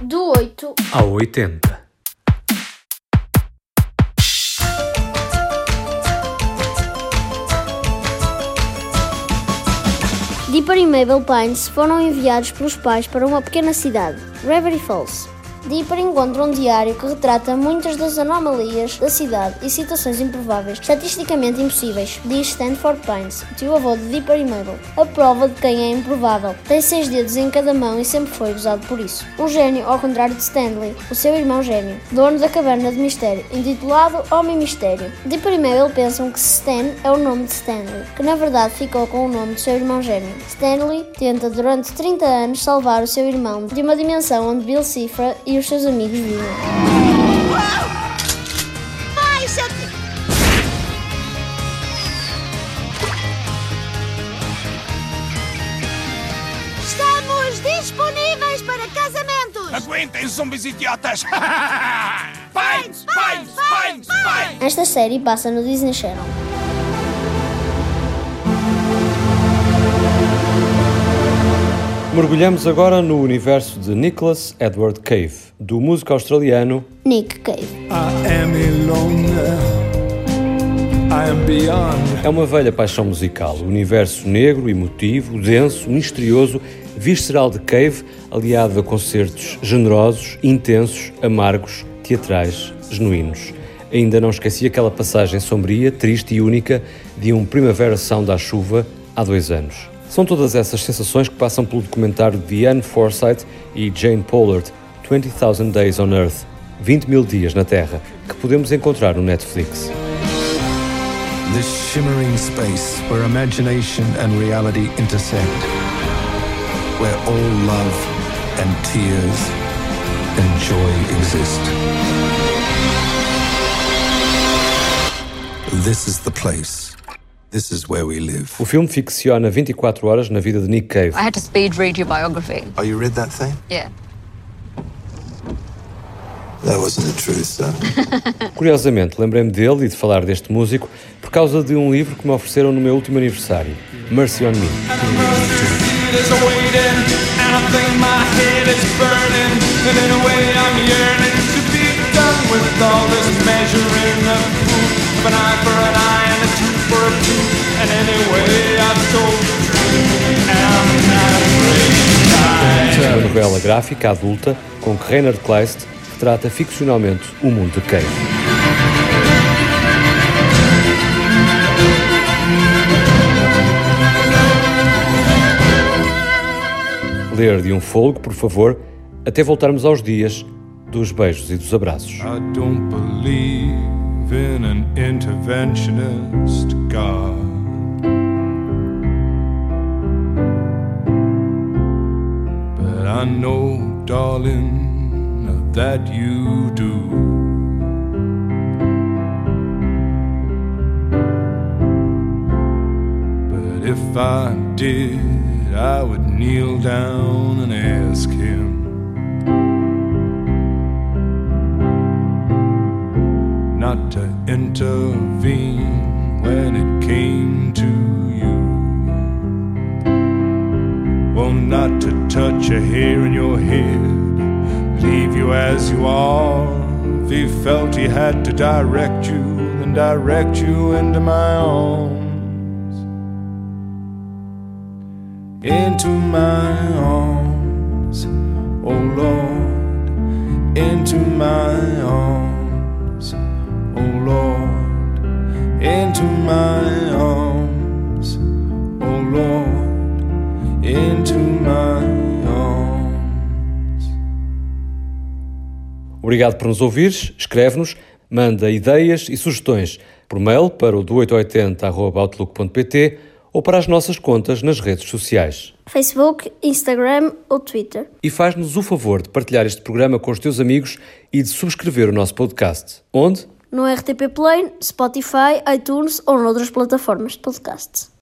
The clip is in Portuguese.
Do 8 ao 80. Dipper e Mabel Pines foram enviados pelos pais para uma pequena cidade, Reverie Falls. Dipper encontra um diário que retrata muitas das anomalias da cidade e situações improváveis, estatisticamente impossíveis, diz Stanford Pines, tio avô de Dipper e Mabel. A prova de quem é improvável. Tem seis dedos em cada mão e sempre foi usado por isso. Um gênio, ao contrário de Stanley, o seu irmão gêmeo, dono da caverna de mistério, intitulado Homem Mistério. Dipper e Mabel pensam que Stan é o nome de Stanley, que na verdade ficou com o nome do seu irmão gêmeo. Stanley tenta durante 30 anos salvar o seu irmão de uma dimensão onde Bill Cifra e os seus amigos vivem. Baixa-te! Estamos disponíveis para casamentos! Aguentem, zumbis idiotas! Pines! Pines! Pines! Pines! Esta série passa no Disney Channel. Mergulhamos agora no universo de Nicholas Edward Cave, do músico australiano Nick Cave. É uma velha paixão musical, o universo negro, emotivo, denso, misterioso, visceral de Cave, aliado a concertos generosos, intensos, amargos, teatrais, genuínos. Ainda não esqueci aquela passagem sombria, triste e única de um Primavera Sound à chuva há dois anos. São todas essas sensações que passam pelo documentário de Ian Forsyth e Jane Pollard, 20,000 Days on Earth, 20 mil dias na Terra, que podemos encontrar no Netflix. This shimmering space where imagination and reality intersect. Where all love and tears and joy exist. This is the place. This is where we live. O filme ficciona 24 horas na vida de Nick Cave. I had to speed read your biography. Oh, you read that thing? Yeah. That wasn't the truth, though. Curiosamente, lembrei-me dele e de falar deste músico por causa de um livro que me ofereceram no meu último aniversário, Mercy on Me. and to and anyway, uma novela gráfica adulta com que Reinhard Kleist retrata ficcionalmente o mundo de Cave. Ler de um folgo, por favor, até voltarmos aos dias dos beijos e dos abraços. In an interventionist God. But I know, darling, that you do. But if I did, I would kneel down and ask him. A hair in your head, leave you as you are. If he felt he had to direct you, then direct you into my arms. Into my arms, oh Lord, into my arms oh Lord, into my Obrigado por nos ouvires, escreve-nos, manda ideias e sugestões por mail para o do 880.outlook.pt ou para as nossas contas nas redes sociais. Facebook, Instagram ou Twitter. E faz-nos o favor de partilhar este programa com os teus amigos e de subscrever o nosso podcast. Onde? No RTP Play, Spotify, iTunes ou noutras plataformas de podcast.